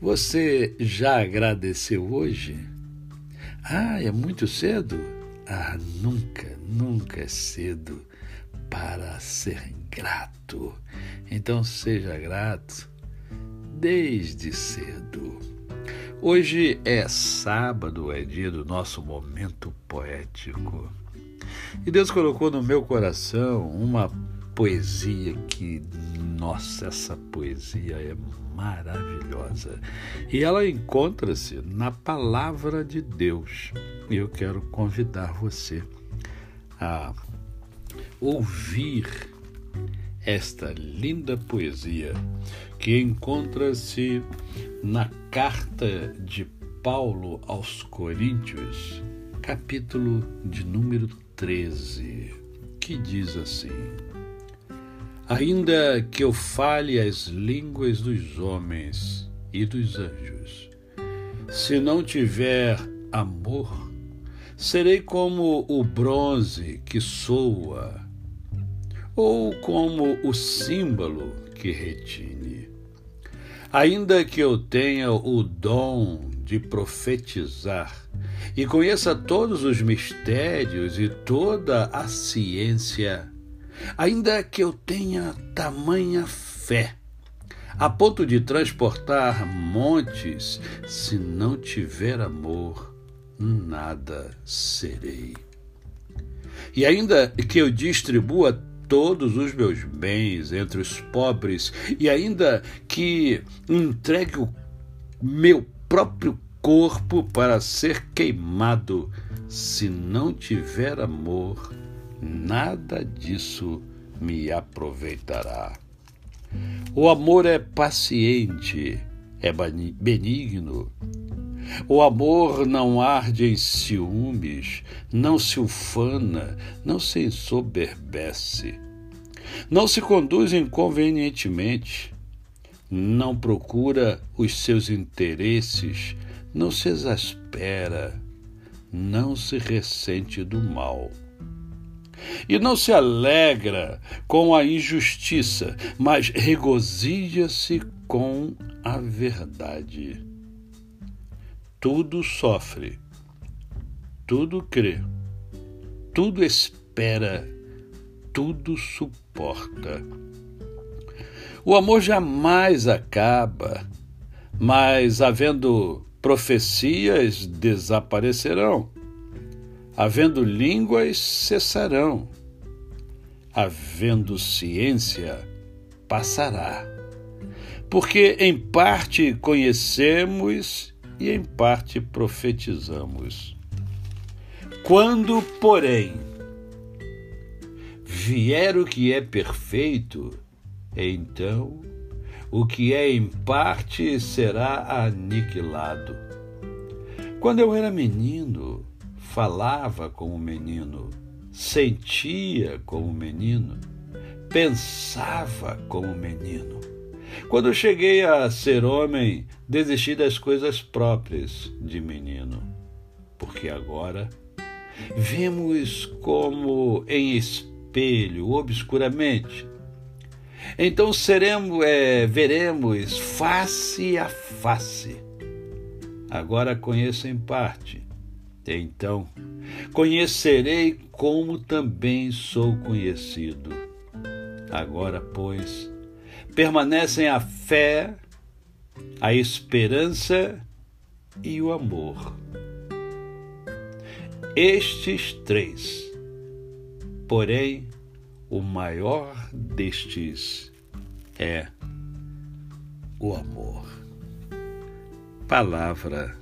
Você já agradeceu hoje? Ah, é muito cedo? Ah, nunca, nunca é cedo para ser grato. Então seja grato desde cedo. Hoje é sábado, é dia do nosso momento poético. E Deus colocou no meu coração uma poesia que, nossa, essa poesia é maravilhosa. E ela encontra-se na palavra de Deus. E eu quero convidar você a ouvir esta linda poesia que encontra-se na carta de Paulo aos Coríntios, capítulo de número 13, que diz assim: Ainda que eu fale as línguas dos homens e dos anjos, se não tiver amor, serei como o bronze que soa, ou como o símbolo que retine. Ainda que eu tenha o dom de profetizar e conheça todos os mistérios e toda a ciência, Ainda que eu tenha tamanha fé, a ponto de transportar montes, se não tiver amor, nada serei. E ainda que eu distribua todos os meus bens entre os pobres, e ainda que entregue o meu próprio corpo para ser queimado, se não tiver amor, nada disso me aproveitará. O amor é paciente, é benigno. O amor não arde em ciúmes, não se ufana, não se ensoberbece, não se conduz inconvenientemente, não procura os seus interesses, não se exaspera, não se ressente do mal e não se alegra com a injustiça, mas regozija-se com a verdade. Tudo sofre, tudo crê, tudo espera, tudo suporta. O amor jamais acaba, mas havendo profecias desaparecerão Havendo línguas, cessarão. Havendo ciência, passará. Porque em parte conhecemos e em parte profetizamos. Quando, porém, vier o que é perfeito, então o que é em parte será aniquilado. Quando eu era menino, falava como menino, sentia como menino, pensava como menino. Quando cheguei a ser homem, desisti das coisas próprias de menino, porque agora vemos como em espelho, obscuramente. Então seremos, é, veremos face a face. Agora conheço em parte então, conhecerei como também sou conhecido. Agora, pois, permanecem a fé, a esperança e o amor. Estes três. Porém, o maior destes é o amor. Palavra